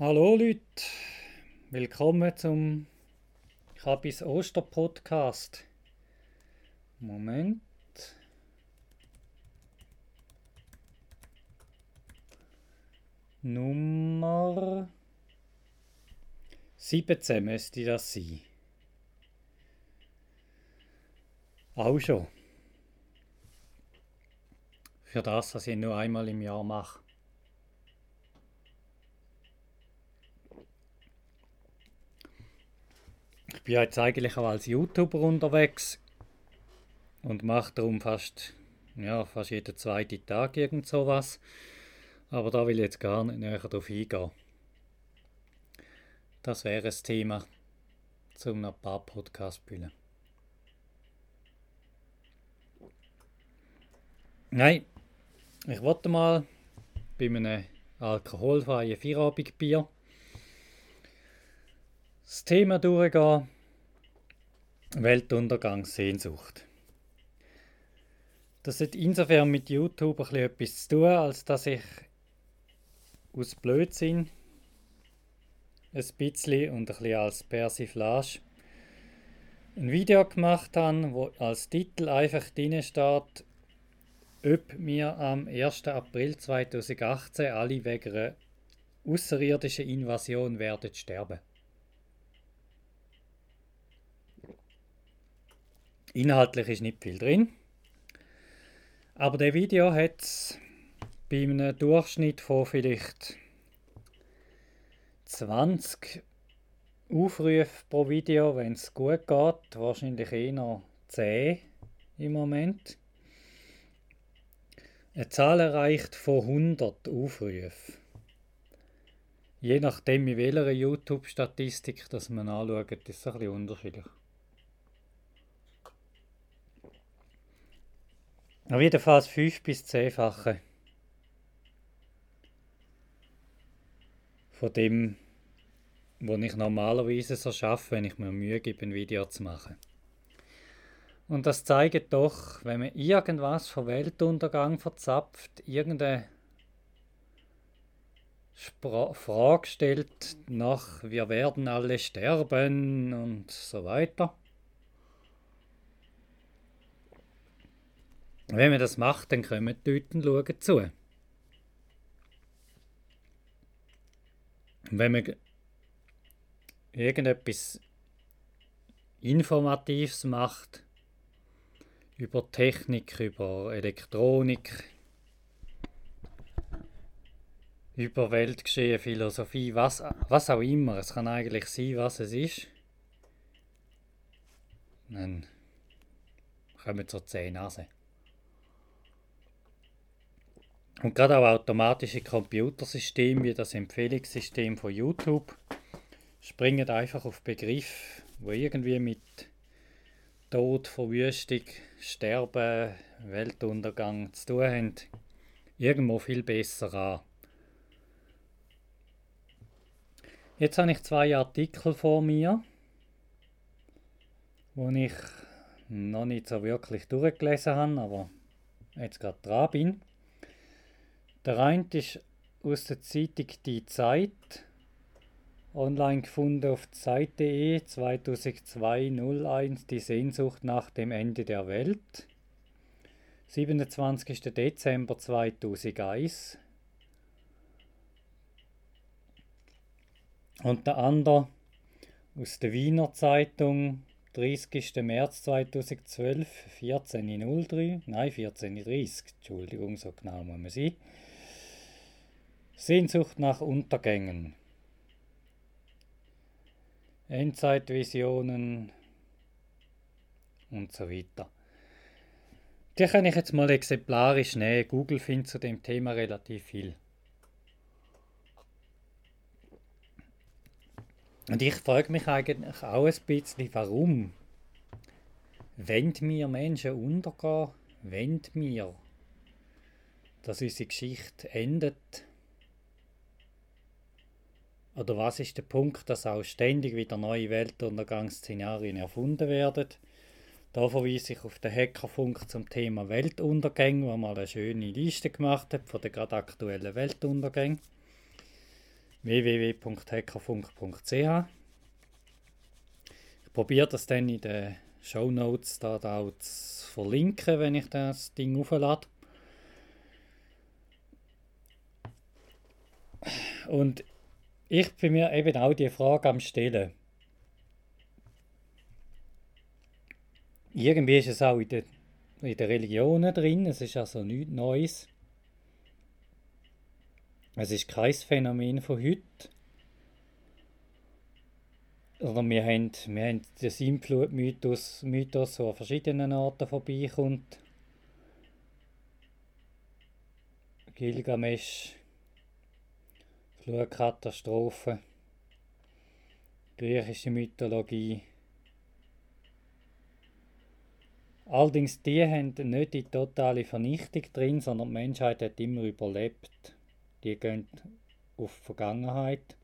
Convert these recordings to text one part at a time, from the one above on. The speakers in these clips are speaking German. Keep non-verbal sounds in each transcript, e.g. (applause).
Hallo Leute, willkommen zum Kabis Oster Podcast. Moment. Nummer 17 müsste das sein. Auch schon. Für das, was ich nur einmal im Jahr mache. Ich bin jetzt eigentlich auch als YouTuber unterwegs und mache darum fast, ja, fast jeden zweiten Tag irgend sowas. Aber da will ich jetzt gar nicht näher darauf eingehen. Das wäre das Thema zu einem paar Podcast-Bühnen. Nein, ich wollte mal bei einem alkoholfreien Feierabendbier das Thema durchgehen. Weltuntergangssehnsucht. Das hat insofern mit YouTube ein etwas zu tun, als dass ich aus Blödsinn ein bisschen und ein bisschen als Persiflage ein Video gemacht habe, wo als Titel einfach drin steht, ob wir am 1. April 2018 alle wegen einer außerirdischen Invasion werden sterben. Inhaltlich ist nicht viel drin. Aber der Video hat bei einem Durchschnitt von vielleicht 20 Aufrufe pro Video, wenn es gut geht, wahrscheinlich eher 10 im Moment. Eine Zahl erreicht von 100 Aufrufen. Je nachdem, in welcher YouTube-Statistik man anschaut, ist es ein bisschen unterschiedlich. Auf jeden Fall 5 bis 10-fache von dem, was ich normalerweise so schaffe, wenn ich mir Mühe gebe, ein Video zu machen. Und das zeigt doch, wenn man irgendwas vom Weltuntergang verzapft, irgendeine Spra Frage stellt nach, wir werden alle sterben und so weiter, Wenn man das macht, dann kommen die Leute schauen zu. Und wenn man irgendetwas Informatives macht, über Technik, über Elektronik, über Weltgeschehen, Philosophie, was, was auch immer. Es kann eigentlich sein, was es ist. Dann kommen zur zehn Nase. Und gerade auch automatische Computersysteme wie das Empfehlungssystem von YouTube springen einfach auf Begriffe, wo irgendwie mit Tod, Verwüstung, Sterben, Weltuntergang zu tun haben, irgendwo viel besser an. Jetzt habe ich zwei Artikel vor mir, wo ich noch nicht so wirklich durchgelesen habe, aber jetzt gerade dran bin. Der eine ist aus der Zeitung Die Zeit, online gefunden auf zeit.de 2002-01, die Sehnsucht nach dem Ende der Welt. 27. Dezember 2001. Und der andere aus der Wiener Zeitung 30. März 2012, 14.03, nein 14.30, Entschuldigung, so genau muss man sein. Sehnsucht nach Untergängen. Endzeitvisionen und so weiter. Die kann ich jetzt mal exemplarisch nehmen. Google findet zu dem Thema relativ viel. Und ich frage mich eigentlich auch ein bisschen, warum wenn wir Menschen untergehen, wenn wir, dass unsere Geschichte endet, oder was ist der Punkt, dass auch ständig wieder neue Weltuntergangsszenarien erfunden werden? Da verweise ich auf den Hackerfunk zum Thema Weltuntergänge, wo mal eine schöne Liste gemacht hat von den gerade aktuellen Weltuntergängen. www.hackerfunk.ch. Ich probiere das dann in den Show Notes da, auch zu verlinken, wenn ich das Ding auflade. Und ich bin mir eben auch die Frage am Stellen. Irgendwie ist es auch in den, in den Religionen drin, es ist also nichts Neues. Es ist kein Phänomen von heute. Oder wir haben, wir haben den Sintflut-Mythos, Mythos, der an verschiedenen Orten vorbeikommt. Gilgamesch, Flutkatastrophe, griechische Mythologie. Allerdings die haben nicht die totale Vernichtung drin, sondern die Menschheit hat immer überlebt. Die gehen auf die Vergangenheit.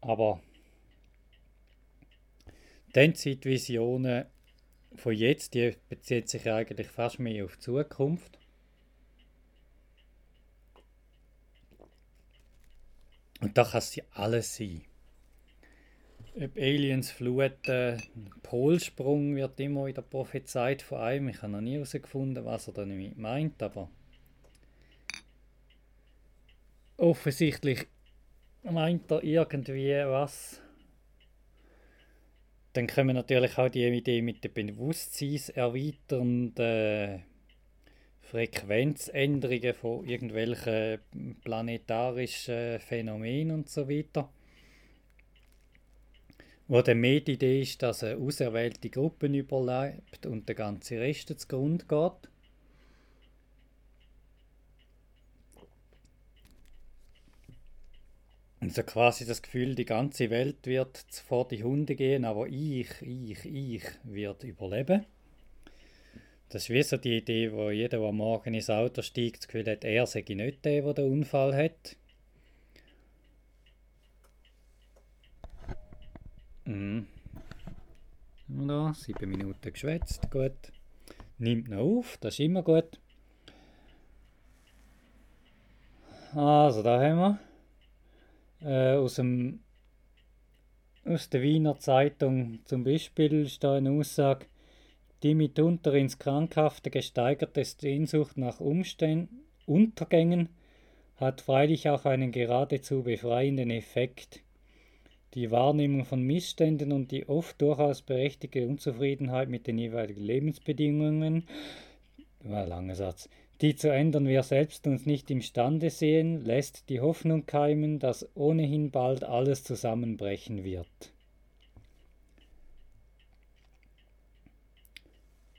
Aber die Endzeitvisionen von jetzt, die beziehen sich eigentlich fast mehr auf die Zukunft. Und da kann es alles sein. Ob Aliens fluten, Polsprung wird immer wieder prophezeit von einem. Ich habe noch nie herausgefunden, was er damit meint, aber offensichtlich meint er irgendwie was. Dann kommen natürlich auch die Idee mit den bewusstseinserweiternden Frequenzänderungen von irgendwelchen planetarischen Phänomenen und so weiter. Wo dann mehr die Idee ist, dass eine auserwählte Gruppe überlebt und der ganze Rest zugrunde geht. Also quasi das Gefühl, die ganze Welt wird vor die Hunde gehen, aber ich, ich, ich wird überleben. Das ist wie so die Idee, wo jeder, der morgen ins Auto steigt, das Gefühl hat, er sei nicht der, der den Unfall hat. Mhm. Da, sieben Minuten geschwätzt, gut. Nimmt noch auf, das ist immer gut. Also, da haben wir äh, aus, dem, aus der Wiener Zeitung zum Beispiel ist da eine Aussage, die mitunter ins Krankhafte gesteigerte Sehnsucht nach Umständen, Untergängen hat freilich auch einen geradezu befreienden Effekt. Die Wahrnehmung von Missständen und die oft durchaus berechtigte Unzufriedenheit mit den jeweiligen Lebensbedingungen, war langer Satz, die zu ändern wir selbst uns nicht imstande sehen, lässt die Hoffnung keimen, dass ohnehin bald alles zusammenbrechen wird.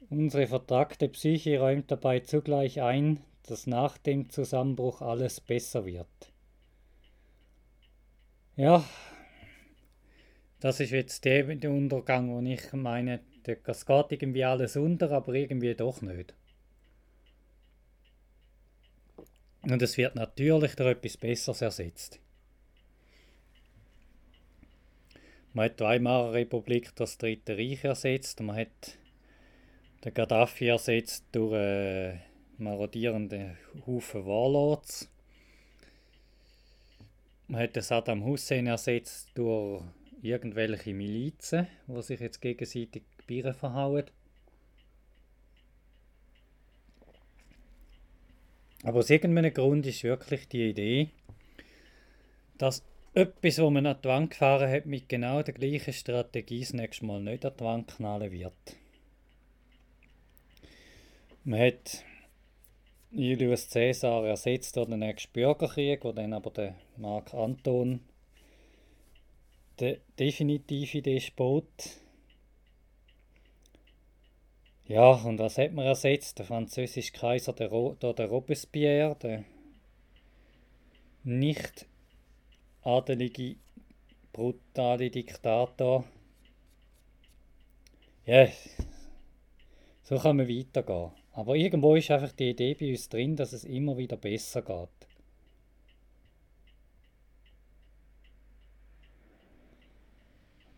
Unsere vertragte Psyche räumt dabei zugleich ein, dass nach dem Zusammenbruch alles besser wird. Ja, das ist jetzt der, Untergang, wo ich meine, das geht irgendwie alles unter, aber irgendwie doch nicht. Und es wird natürlich durch etwas Besseres ersetzt. Man hat die Weimarer Republik das Dritte Reich ersetzt, man hat den Gaddafi ersetzt durch äh, marodierende Haufen Warlords. Man hat den Saddam Hussein ersetzt durch irgendwelche Milizen, die sich jetzt gegenseitig Bieren verhauen. Aber aus irgendeinem Grund ist wirklich die Idee, dass etwas, wo man an die Wand gefahren hat, mit genau der gleichen Strategie das nächste Mal nicht an die Wand knallen wird. Man hat Julius Caesar ersetzt durch den nächsten Bürgerkrieg, wo dann aber der Mark Anton der definitive Despot ja, und was hat man ersetzt? Der französische Kaiser, der, Ro der, der Robespierre, der nicht adelige, brutale Diktator. Ja, so kann man weitergehen. Aber irgendwo ist einfach die Idee bei uns drin, dass es immer wieder besser geht.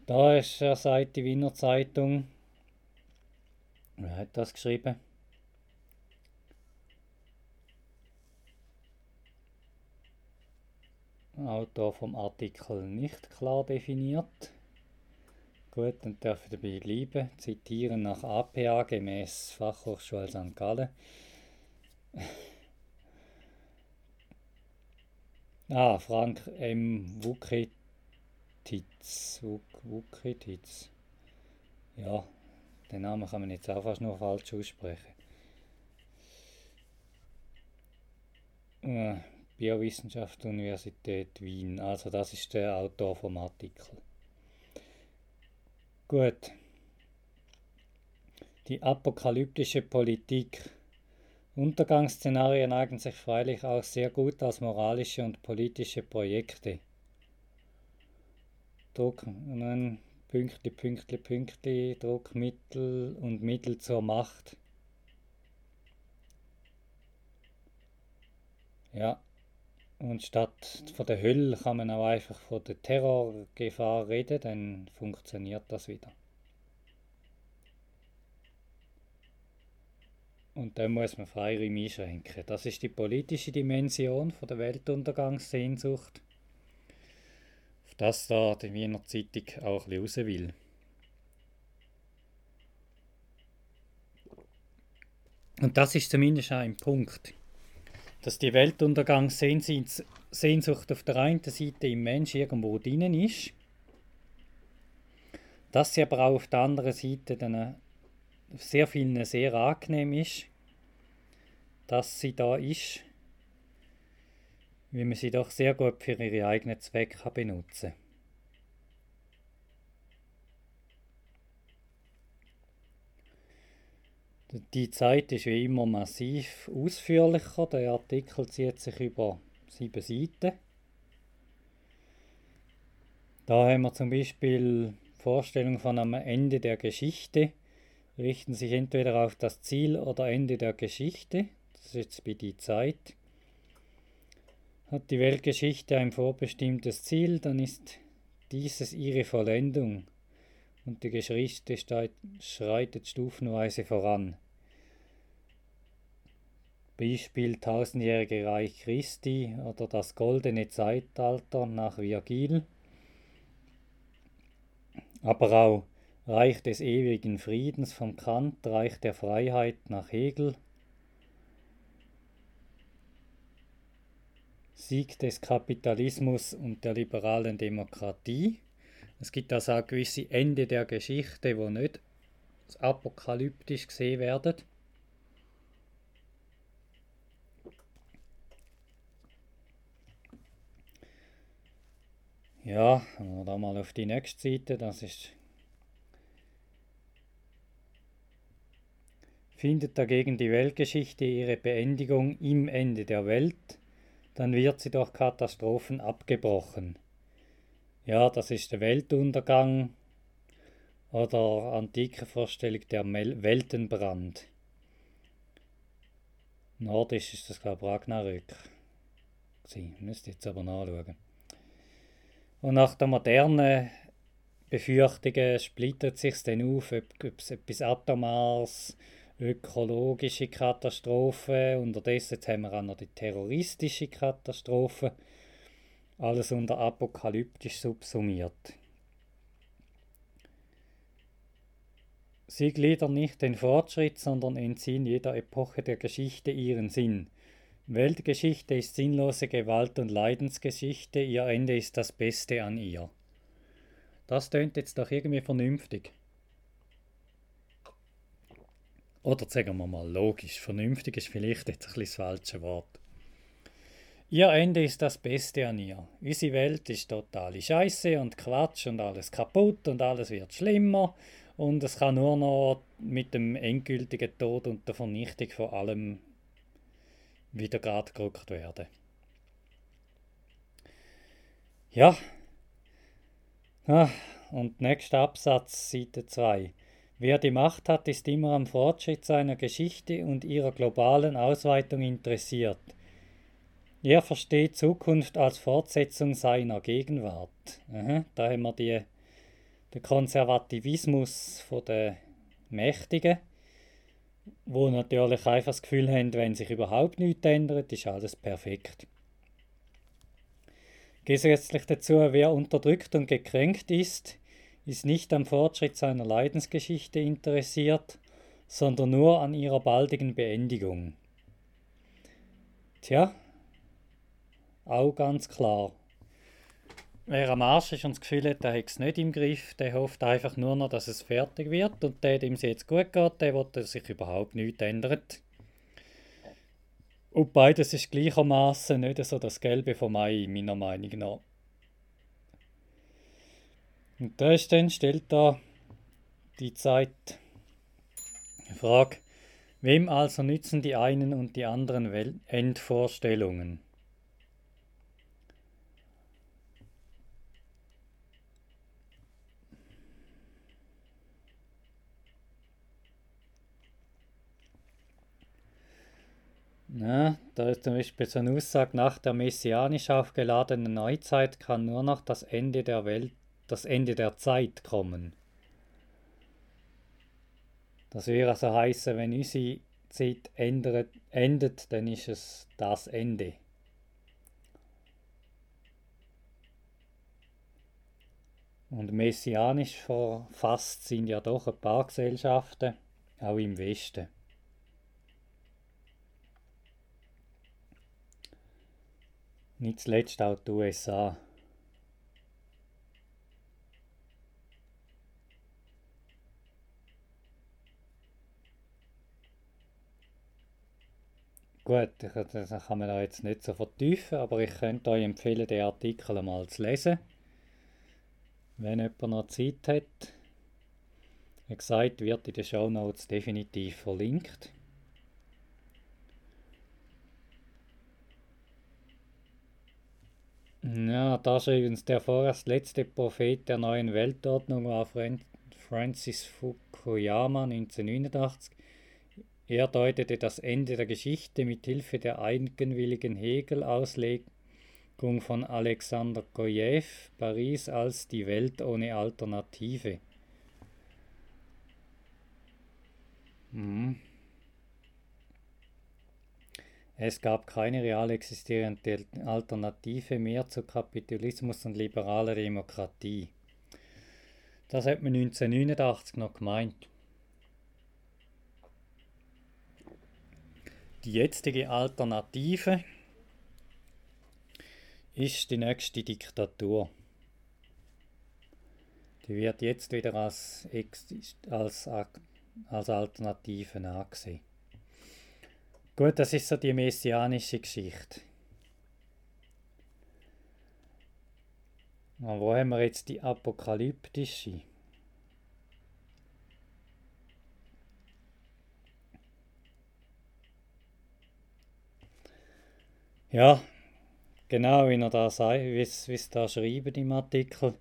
Da ist, er sagt die Wiener Zeitung, Wer hat das geschrieben? Autor vom Artikel nicht klar definiert. Gut, dann darf ich dabei bleiben. Zitieren nach APA gemäß Fachhochschule St. Gallen. (laughs) ah, Frank M. Wuketitz. Wuketitz. Ja, den Namen kann man jetzt auch fast nur falsch aussprechen. Äh, Biowissenschaft Universität Wien. Also das ist der Autor vom Artikel. Gut. Die apokalyptische Politik. Untergangsszenarien eignen sich freilich auch sehr gut als moralische und politische Projekte. Druck, dann Pünktli, Pünktli, Pünktli, Druckmittel und Mittel zur Macht. Ja, und statt von der Hölle kann man auch einfach von der Terrorgefahr reden, dann funktioniert das wieder. Und dann muss man Freiraum einschränken. Das ist die politische Dimension von der Weltuntergangssehnsucht, auf das da die Wiener Zeitung auch ein raus will. Und das ist zumindest auch ein Punkt dass die Weltuntergangssehnsucht auf der einen Seite im Mensch irgendwo drin ist, dass sie aber auch auf der anderen Seite dann sehr vielen sehr angenehm ist, dass sie da ist, wie man sie doch sehr gut für ihre eigenen Zwecke benutzen kann. Die Zeit ist wie immer massiv ausführlicher. Der Artikel zieht sich über sieben Seiten. Da haben wir zum Beispiel Vorstellungen von einem Ende der Geschichte, richten sich entweder auf das Ziel oder Ende der Geschichte. Das ist jetzt bei die Zeit. Hat die Weltgeschichte ein vorbestimmtes Ziel, dann ist dieses ihre Vollendung und die Geschichte schreitet stufenweise voran. Beispiel Tausendjährige Reich Christi oder das goldene Zeitalter nach Virgil, aber auch Reich des ewigen Friedens von Kant, Reich der Freiheit nach Hegel, Sieg des Kapitalismus und der liberalen Demokratie es gibt also auch gewisse Ende der Geschichte, wo nicht apokalyptisch gesehen werden. Ja, wir da mal auf die nächste Seite, das ist Findet dagegen die Weltgeschichte ihre Beendigung im Ende der Welt, dann wird sie durch Katastrophen abgebrochen. Ja, das ist der Weltuntergang oder antike Vorstellung der Weltenbrand. Nordisch ist das, glaube ich, Ragnarök. Müsste jetzt aber nachschauen. Und nach der modernen Befürchtungen splittet sich dann auf, ob, es etwas Atomares, ökologische Katastrophe, unterdessen haben wir auch noch die terroristische Katastrophe alles unter apokalyptisch subsumiert. Sie gliedern nicht den Fortschritt, sondern entziehen jeder Epoche der Geschichte ihren Sinn. Weltgeschichte ist sinnlose Gewalt- und Leidensgeschichte, ihr Ende ist das Beste an ihr. Das tönt jetzt doch irgendwie vernünftig. Oder sagen wir mal logisch. Vernünftig ist vielleicht jetzt ein bisschen das falsche Wort. Ihr Ende ist das Beste an ihr. Unsere Welt ist totale Scheiße und Quatsch und alles kaputt und alles wird schlimmer und es kann nur noch mit dem endgültigen Tod und der Vernichtung von allem wieder gerade gerückt werden. Ja. Ah, und nächster Absatz, Seite 2. Wer die Macht hat, ist immer am Fortschritt seiner Geschichte und ihrer globalen Ausweitung interessiert. Er versteht Zukunft als Fortsetzung seiner Gegenwart. Aha, da haben wir die, den Konservativismus der Mächtigen, wo natürlich einfach das Gefühl haben, wenn sich überhaupt nichts ändert, ist alles perfekt. Gesetzlich dazu, wer unterdrückt und gekränkt ist, ist nicht am Fortschritt seiner Leidensgeschichte interessiert, sondern nur an ihrer baldigen Beendigung. Tja, auch ganz klar. Wer am Arsch ist und das Gefühl hat, der hat es nicht im Griff, der hofft einfach nur noch, dass es fertig wird. Und der, dem es jetzt gut geht, der will, dass sich überhaupt nichts ändert. Und beides ist gleichermaßen nicht so das Gelbe vom Mai, meiner Meinung nach. Und da ist dann, stellt da die Zeit die Frage, wem also nützen die einen und die anderen Endvorstellungen? Ja, da ist zum Beispiel so eine Aussage, nach der messianisch aufgeladenen Neuzeit kann nur noch das Ende der Welt, das Ende der Zeit kommen. Das würde also heißen, wenn unsere Zeit ändert, endet, dann ist es das Ende. Und messianisch verfasst sind ja doch ein paar Gesellschaften, auch im Westen. Nicht zuletzt auch die USA. Gut, das kann man jetzt nicht so vertiefen, aber ich könnte euch empfehlen, den Artikel einmal zu lesen. Wenn jemand noch Zeit hat. Wie gesagt, wird in den Show Notes definitiv verlinkt. Ja, da schreibt uns der vorerst letzte Prophet der neuen Weltordnung war Francis Fukuyama 1989. Er deutete das Ende der Geschichte mit Hilfe der eigenwilligen Hegel-Auslegung von Alexander Gojew Paris als die Welt ohne Alternative. Hm. Es gab keine real existierende Alternative mehr zu Kapitalismus und liberaler Demokratie. Das hat man 1989 noch gemeint. Die jetzige Alternative ist die nächste Diktatur. Die wird jetzt wieder als, als, als Alternative angesehen. Gut, das ist so die messianische Geschichte. Und wo haben wir jetzt die apokalyptische? Ja, genau wie er da sagt, wie es da schreibt im Artikel.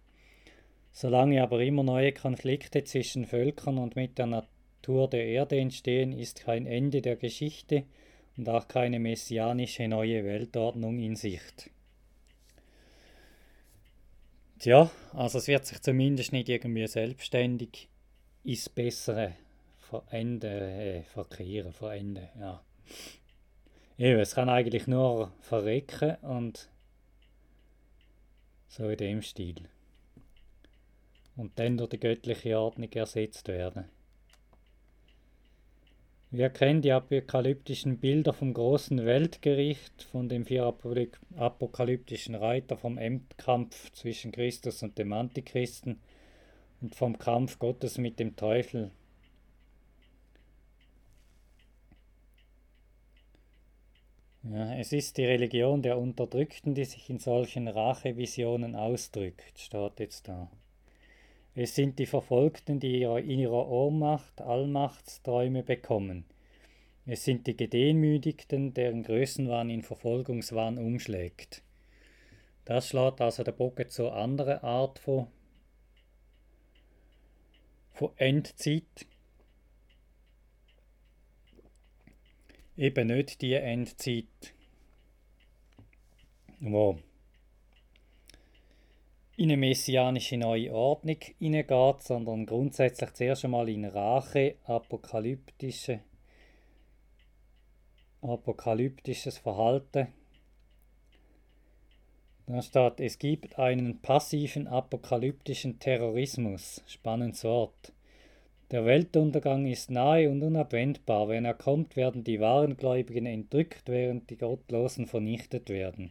Solange aber immer neue Konflikte zwischen Völkern und mit der Natur der Erde entstehen, ist kein Ende der Geschichte und auch keine messianische neue Weltordnung in Sicht. Tja, also es wird sich zumindest nicht irgendwie selbstständig ins Bessere verenden, äh, verkehren, verenden, ja. Eben, es kann eigentlich nur verrecken und so in dem Stil. Und dann durch die göttliche Ordnung ersetzt werden. Wir kennen die apokalyptischen Bilder vom großen Weltgericht, von dem vier apokalyptischen Reiter, vom Endkampf zwischen Christus und dem Antichristen und vom Kampf Gottes mit dem Teufel. Ja, es ist die Religion der Unterdrückten, die sich in solchen Rachevisionen ausdrückt, steht jetzt da. Es sind die Verfolgten, die in ihrer Ohnmacht Allmachtsträume bekommen. Es sind die Gedemütigten, deren Größenwahn in Verfolgungswahn umschlägt. Das schlägt also der Bogen zur anderen Art von, von Endzeit. Eben nicht die Endzeit, wo in eine messianische neue Ordnung hineingeht, sondern grundsätzlich zuerst einmal in Rache, apokalyptische, apokalyptisches Verhalten Da steht, es gibt einen passiven apokalyptischen Terrorismus. Spannendes Wort. Der Weltuntergang ist nahe und unabwendbar. Wenn er kommt, werden die wahren Gläubigen entrückt, während die Gottlosen vernichtet werden.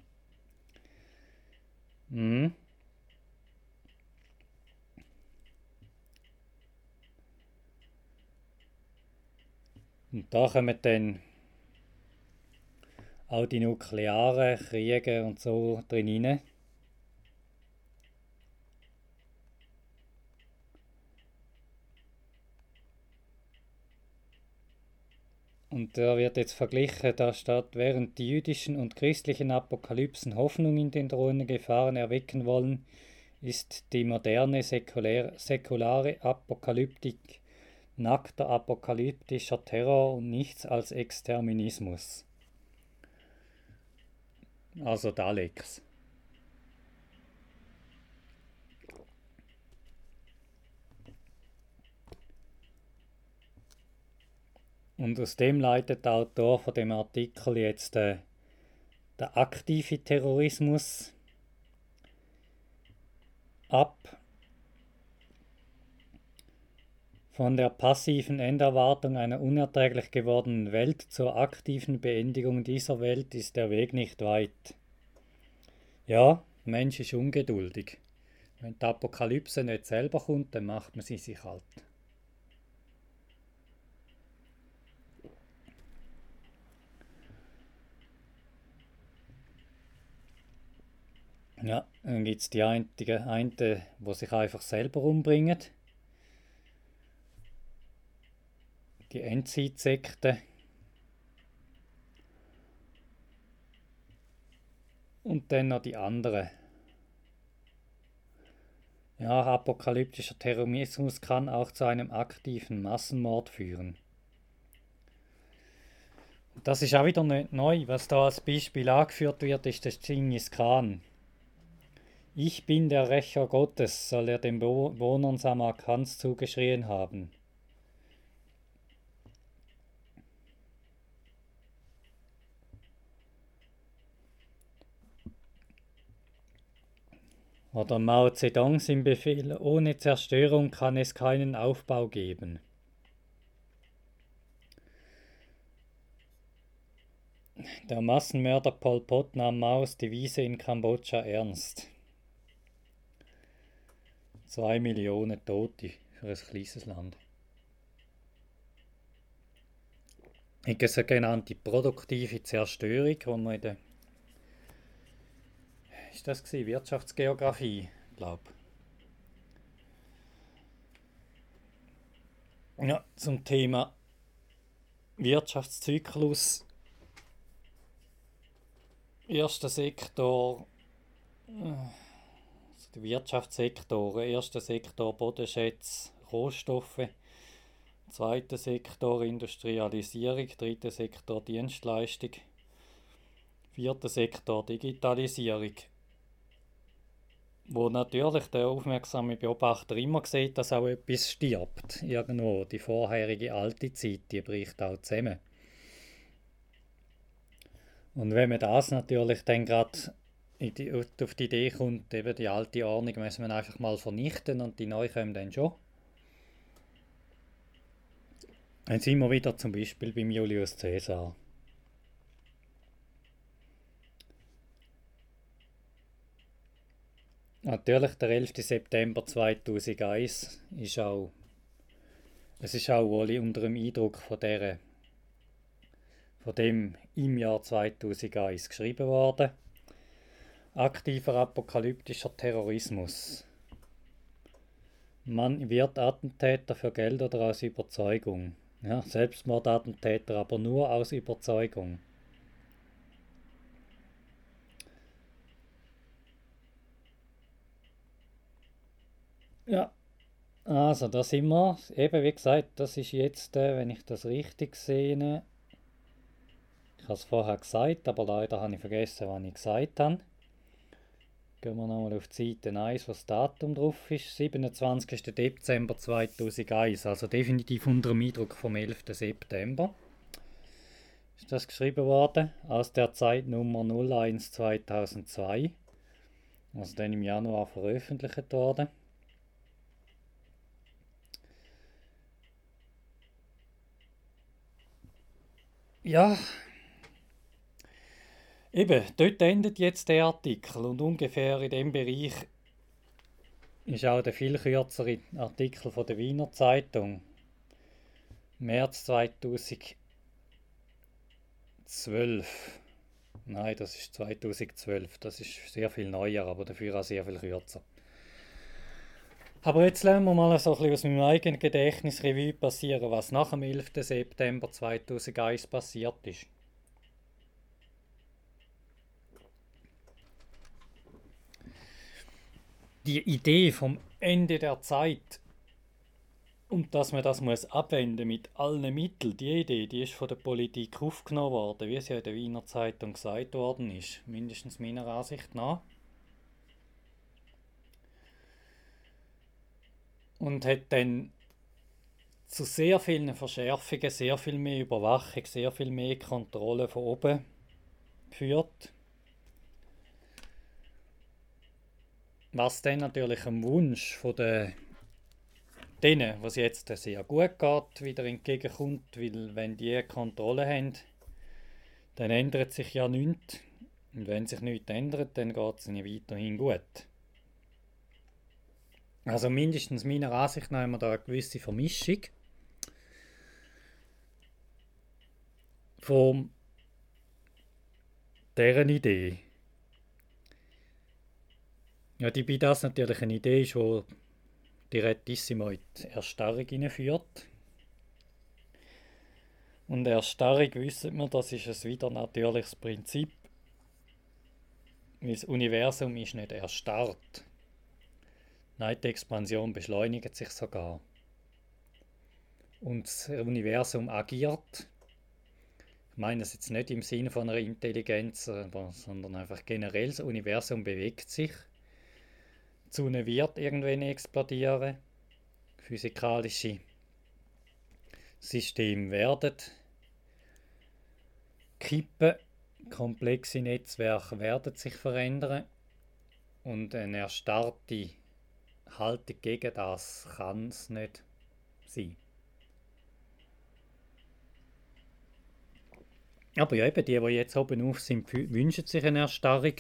Hm. Und da kommen dann auch die nuklearen Kriege und so drin rein. Und da wird jetzt verglichen, da steht, während die jüdischen und christlichen Apokalypsen Hoffnung in den drohenden Gefahren erwecken wollen, ist die moderne säkulare Apokalyptik nackter apokalyptischer Terror und nichts als Exterminismus. Also Daleks. Und aus dem leitet der Autor von dem Artikel jetzt äh, der aktive Terrorismus ab Von der passiven Enderwartung einer unerträglich gewordenen Welt zur aktiven Beendigung dieser Welt ist der Weg nicht weit. Ja, Mensch ist ungeduldig. Wenn die Apokalypse nicht selber kommt, dann macht man sie sich halt. Ja, dann gibt es die einen, die sich einfach selber umbringen. Die Endzeitsekte. Und dann noch die anderen. Ja, apokalyptischer Terrorismus kann auch zu einem aktiven Massenmord führen. Das ist auch wieder nicht neu. Was da als Beispiel angeführt wird, ist das Genghis Khan. Ich bin der Rächer Gottes, soll er den Bewohnern Samarkands zugeschrien haben. Oder Mao Zedong im Befehl, ohne Zerstörung kann es keinen Aufbau geben. Der Massenmörder Pol Pot nahm Maos Devise in Kambodscha ernst. Zwei Millionen Tote für ein kleines Land. Eine sogenannte produktive Zerstörung, die man in der ist das gewesen? Wirtschaftsgeografie, glaube Ja, zum Thema Wirtschaftszyklus. Erster Sektor, also die Wirtschaftssektoren. Erster Sektor Bodenschätze, Rohstoffe. Zweiter Sektor Industrialisierung. Dritter Sektor Dienstleistung. Vierter Sektor Digitalisierung wo natürlich der aufmerksame Beobachter immer sieht, dass auch etwas stirbt. Irgendwo. Die vorherige alte Zeit, die bricht auch zusammen. Und wenn man das natürlich dann gerade auf die Idee kommt, eben die alte Ordnung müssen wir einfach mal vernichten und die neue kommen dann schon. Dann sind wir wieder zum Beispiel beim Julius Caesar. Natürlich, der 11. September 2001 ist auch, es ist auch wohl unter dem Eindruck von, der, von dem im Jahr 2001 geschrieben worden. Aktiver apokalyptischer Terrorismus. Man wird Attentäter für Geld oder aus Überzeugung. Ja, Selbstmordattentäter, aber nur aus Überzeugung. Ja, also da sind wir. Eben wie gesagt, das ist jetzt, äh, wenn ich das richtig sehe, ich habe es vorher gesagt, aber leider habe ich vergessen, wann ich gesagt habe. Gehen wir nochmal auf die Seite 1, wo das Datum drauf ist. 27. Dezember 2001, also definitiv unter dem Eindruck vom 11. September. Ist das geschrieben worden? Aus der Zeitnummer 01 2002. Also dann im Januar veröffentlicht worden. Ja, eben, dort endet jetzt der Artikel und ungefähr in dem Bereich ist auch der viel kürzere Artikel von der Wiener Zeitung. März 2012. Nein, das ist 2012. Das ist sehr viel neuer, aber dafür auch sehr viel kürzer. Aber jetzt lassen wir mal so ein bisschen aus meinem eigenen Gedächtnis Revue passieren, was nach dem 11. September 2001 passiert ist. Die Idee vom Ende der Zeit und dass man das muss abwenden mit allen Mitteln, die Idee, die ist von der Politik aufgenommen worden, wie es ja in der Wiener Zeitung gesagt worden ist, mindestens meiner Ansicht nach. Und hat dann zu sehr vielen Verschärfungen, sehr viel mehr Überwachung, sehr viel mehr Kontrolle von oben geführt. Was dann natürlich am Wunsch von der denen, was jetzt sehr gut geht, wieder entgegenkommt, weil wenn die Kontrolle haben, dann ändert sich ja nichts. Und wenn sich nichts ändert, dann geht es ihnen weiterhin gut. Also mindestens meiner Ansicht nach haben wir da eine gewisse Vermischung von deren Idee. Ja, die bei das natürlich eine Idee ist, die Direttissimo in die Erstarrung hineinführt. Und Erstarrung wissen wir, das ist ein wieder natürliches Prinzip. Weil das Universum ist nicht erstarrt. Nein, die Expansion beschleunigt sich sogar. Und das Universum agiert. Ich meine es jetzt nicht im Sinne von einer Intelligenz, sondern einfach generell, das Universum bewegt sich die Sonne wird irgendwann explodieren. Physikalische Systeme werden kippen. Komplexe Netzwerke werden sich verändern. Und eine erstarrte Haltung gegen das kann es nicht sein. Aber ja, eben die, die jetzt oben auf sind, wünschen sich eine Erstarrung.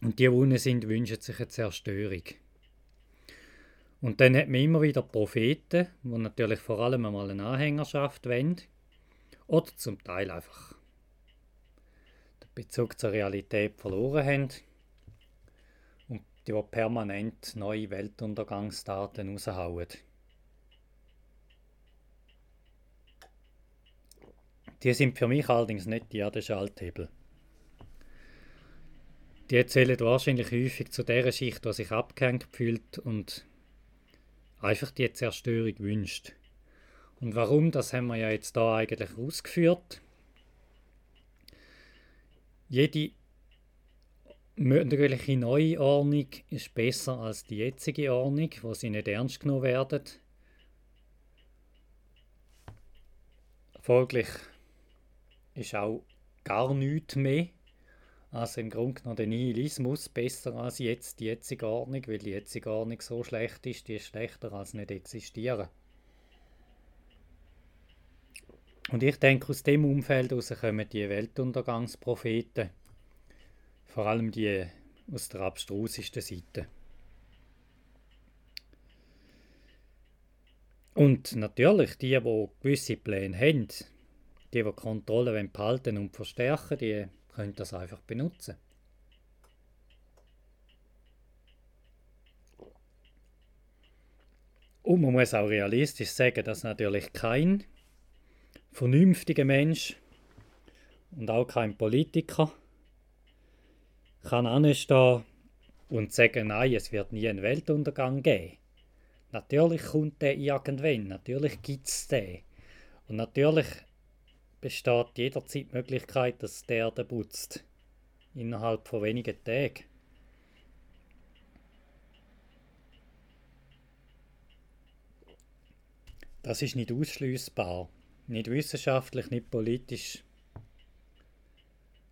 Und die, die unten sind, wünschen sich eine Zerstörung. Und dann hat man immer wieder Propheten, die natürlich vor allem einmal eine Anhängerschaft wollen. Oder zum Teil einfach den Bezug zur Realität verloren haben. Die, permanent neue Weltuntergangsdaten raushauen. Die sind für mich allerdings nicht die an Schalthebel. Die erzählen wahrscheinlich häufig zu der Schicht, die sich abgehängt fühlt und einfach die Zerstörung wünscht. Und warum, das haben wir ja jetzt da eigentlich ausgeführt. Jede mögliche neue Ordnung ist besser als die jetzige Ordnung, wo sie nicht ernst genommen werden. Folglich ist auch gar nichts mehr also im Grunde genommen der Nihilismus besser als jetzt die jetzige Ordnung, weil die jetzige Ordnung so schlecht ist, die ist schlechter als nicht existieren. Und ich denke, aus dem Umfeld heraus kommen die Weltuntergangspropheten, vor allem die aus der abstrusesten Seite. Und natürlich, die, die gewisse Pläne haben, die, die Kontrolle behalten und verstärken, die könnt das einfach benutzen. Und man muss auch realistisch sagen, dass natürlich kein vernünftiger Mensch und auch kein Politiker kann anstehen und sagen, nein, es wird nie einen Weltuntergang geben. Natürlich kommt der irgendwann, natürlich gibt es den. Und natürlich besteht jederzeit die Möglichkeit, dass der Erde putzt. Innerhalb von wenigen Tagen. Das ist nicht ausschließbar. Nicht wissenschaftlich, nicht politisch,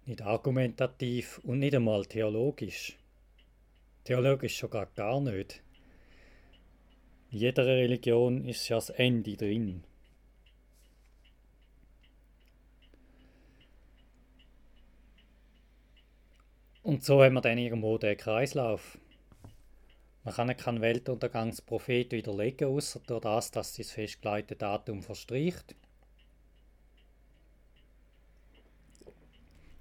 nicht argumentativ und nicht einmal theologisch. Theologisch schon gar, nicht. In jeder Religion ist ja das Ende drin. Und so haben wir dann irgendwo den Kreislauf. Man kann keinen Weltuntergangsprophet widerlegen, außer durch das, dass das festgelegte Datum verstreicht.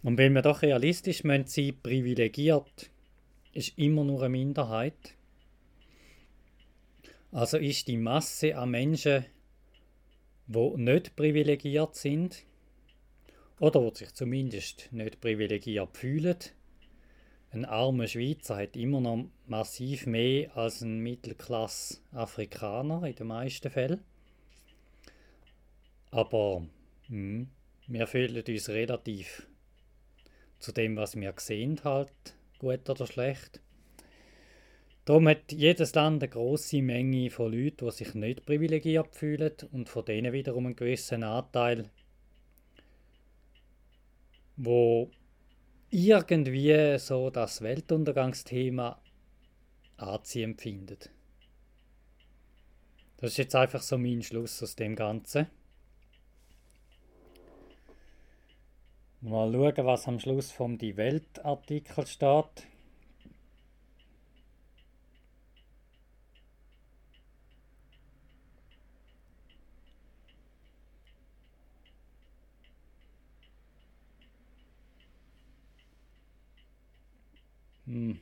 Und wenn wir doch realistisch sein müssen, privilegiert ist immer nur eine Minderheit. Also ist die Masse an Menschen, die nicht privilegiert sind, oder die sich zumindest nicht privilegiert fühlen, ein armer Schweizer hat immer noch massiv mehr als ein Mittelklasse-Afrikaner in den meisten Fällen. Aber mh, hm, wir fühlen uns relativ zu dem, was wir sehen, halt gut oder schlecht. Darum hat jedes Land eine große Menge von Leuten, die sich nicht privilegiert fühlen und von denen wiederum einen gewissen Anteil, wo irgendwie so das Weltuntergangsthema anziehend findet. Das ist jetzt einfach so mein Schluss aus dem Ganzen. Mal schauen, was am Schluss vom Die Welt-Artikel steht. Hm.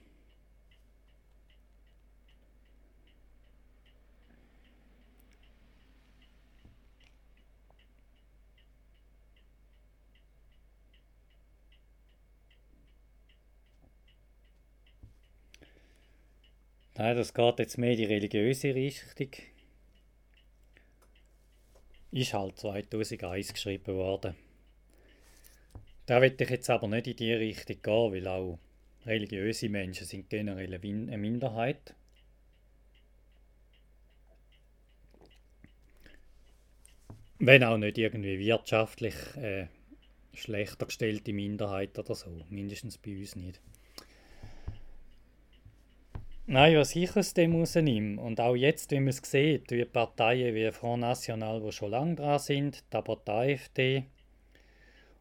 Nein, das geht jetzt mehr in die religiöse Richtung. Ist halt 2001 geschrieben worden. Da will ich jetzt aber nicht in die Richtung gehen, weil auch Religiöse Menschen sind generell eine Minderheit. Wenn auch nicht irgendwie wirtschaftlich äh, schlechter gestellte Minderheit oder so. Mindestens bei uns nicht. Nein, was ich aus dem rausnehme, und auch jetzt, wie man es sieht, wie Parteien wie Front National, die schon lange dran sind, aber die AfD,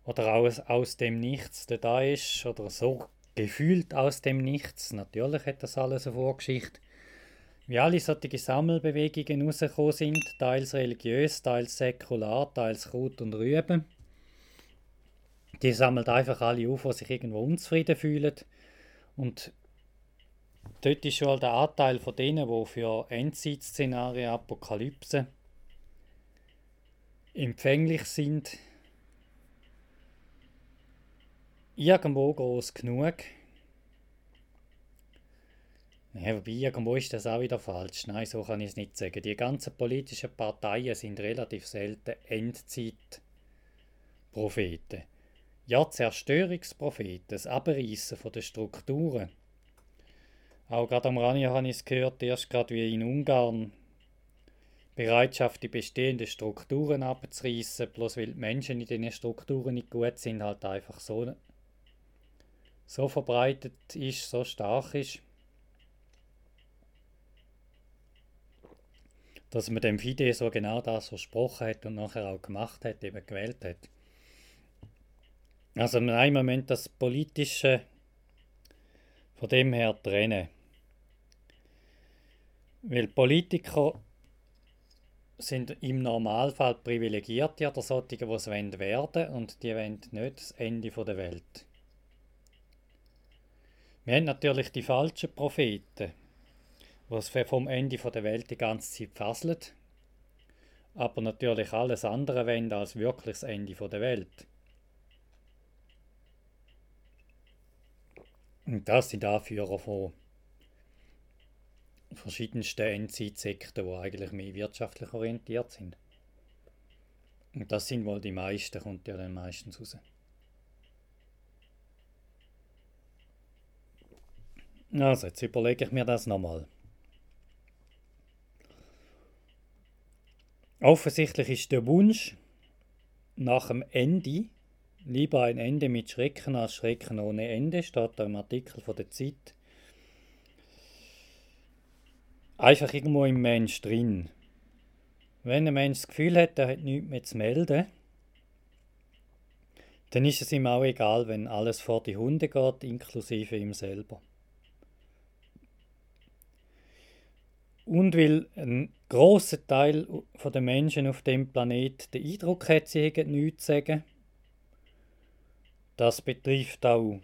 oder aus, aus dem Nichts der Daesh, oder so gefühlt aus dem Nichts. Natürlich hat das alles eine Vorgeschichte. Wie alle solche Sammelbewegungen rausgekommen sind, teils religiös, teils säkular, teils Kraut und Rüben. Die sammeln einfach alle auf, die sich irgendwo unzufrieden fühlen. Und dort ist schon der Anteil von denen, die für Endzeitszenarien, Apokalypse empfänglich sind, irgendwo groß genug. Ja, wobei, irgendwo ist das auch wieder falsch. Nein, so kann ich es nicht sagen. Die ganzen politischen Parteien sind relativ selten Endzeitpropheten. Ja, Zerstörungspropheten, das Abreißen den Strukturen. Auch gerade am Rani habe ich es gehört, erst gerade wie in Ungarn, Bereitschaft, die bestehenden Strukturen abzureißen, bloß weil die Menschen in diesen Strukturen nicht gut sind, halt einfach so so verbreitet ist, so stark ist, dass man dem Fide so genau das versprochen hat und nachher auch gemacht hat, eben gewählt hat. Also nein, Moment das Politische von dem her trennen. Weil Politiker sind im Normalfall Privilegierte oder solche, die es werden wollen und die wollen nicht das Ende der Welt. Wir haben natürlich die falschen Propheten, die vom Ende der Welt die ganze Zeit fasseln, aber natürlich alles andere wollen als wirklich das Ende der Welt. Und das sind Anführer von verschiedensten Endzeitsekten, die eigentlich mehr wirtschaftlich orientiert sind. Und das sind wohl die meisten, kommt ja dann meistens raus. Also, jetzt überlege ich mir das nochmal. Offensichtlich ist der Wunsch nach dem Ende Lieber ein Ende mit Schrecken als Schrecken ohne Ende, steht da im Artikel von der Zeit. Einfach irgendwo im Mensch drin. Wenn ein Mensch das Gefühl hat, er hat nichts mehr zu melden, dann ist es ihm auch egal, wenn alles vor die Hunde geht, inklusive ihm selber. Und weil ein großer Teil der Menschen auf dem Planet den Eindruck hat, sie hätten nichts zu sagen, das betrifft auch,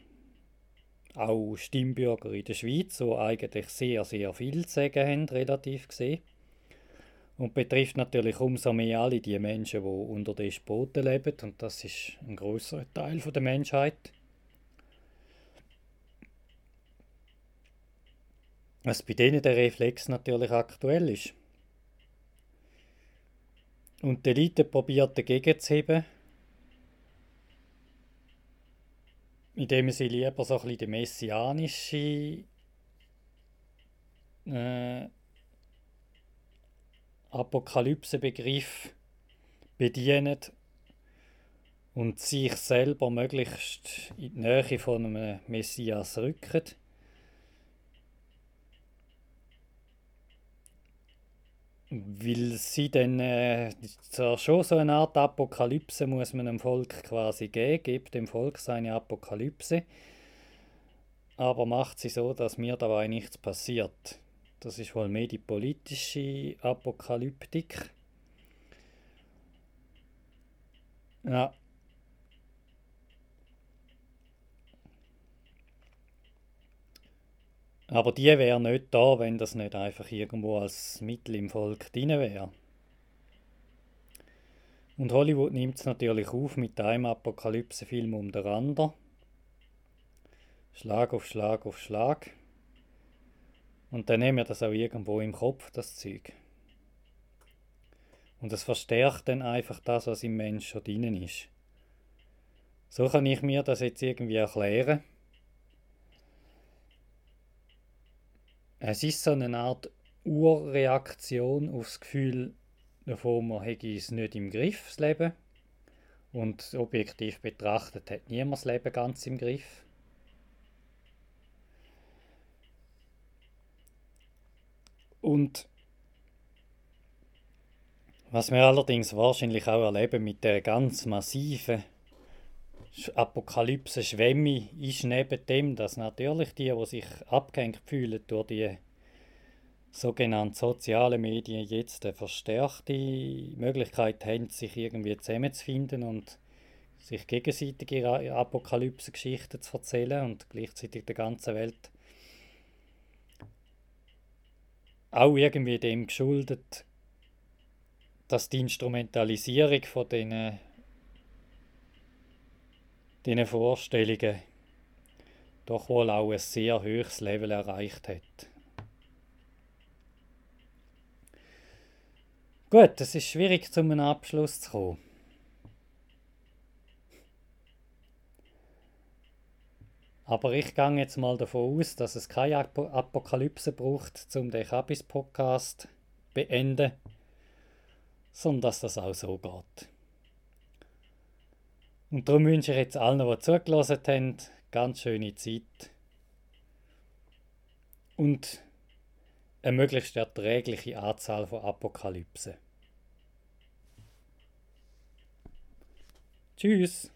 auch Stimmbürger in der Schweiz, die eigentlich sehr, sehr viel zu sagen haben, relativ gesehen. Und betrifft natürlich umso mehr alle die Menschen, die unter den Spoten leben. Und das ist ein größerer Teil der Menschheit. Was bei denen der Reflex natürlich aktuell ist. Und die Elite probiert dagegen zu heben, indem sie lieber so ein bisschen den messianischen äh, Apokalypse-Begriff bedienen und sich selber möglichst in die Nähe von einem Messias rücken. Weil sie dann äh, schon so eine Art Apokalypse muss man dem Volk quasi geben, gibt dem Volk seine Apokalypse, aber macht sie so, dass mir dabei nichts passiert. Das ist wohl mehr die politische Apokalyptik. Ja. Aber die wäre nicht da, wenn das nicht einfach irgendwo als Mittel im Volk drin wäre. Und Hollywood nimmt es natürlich auf mit einem Apokalypse-Film um den anderen. Schlag auf Schlag auf Schlag. Und dann nehmen wir das auch irgendwo im Kopf, das Zeug. Und es verstärkt dann einfach das, was im Mensch schon drin ist. So kann ich mir das jetzt irgendwie erklären. Es ist so eine Art Urreaktion aufs Gefühl davon, man hätte es nicht im Griff, das Leben. Und objektiv betrachtet hat niemand das Leben ganz im Griff. Und was wir allerdings wahrscheinlich auch erleben mit der ganz massiven Apokalypse-Schwemme, ist neben dem, dass natürlich die, die sich abgehängt fühlen durch die sogenannten sozialen Medien, jetzt eine verstärkte Möglichkeit haben, sich irgendwie zusammenzufinden und sich gegenseitig ihre Apokalypse-Geschichten zu erzählen und gleichzeitig der ganzen Welt auch irgendwie dem geschuldet, dass die Instrumentalisierung von diesen, diesen Vorstellungen doch wohl auch ein sehr hohes Level erreicht hat. Gut, es ist schwierig, zu einem Abschluss zu kommen. Aber ich gehe jetzt mal davon aus, dass es keine Apokalypse braucht, um den Kabis-Podcast zu beenden, sondern dass das auch so geht. Und darum wünsche ich jetzt allen, die zugelassen haben, ganz schöne Zeit und eine möglichst erträgliche Anzahl von Apokalypse. Tschüss!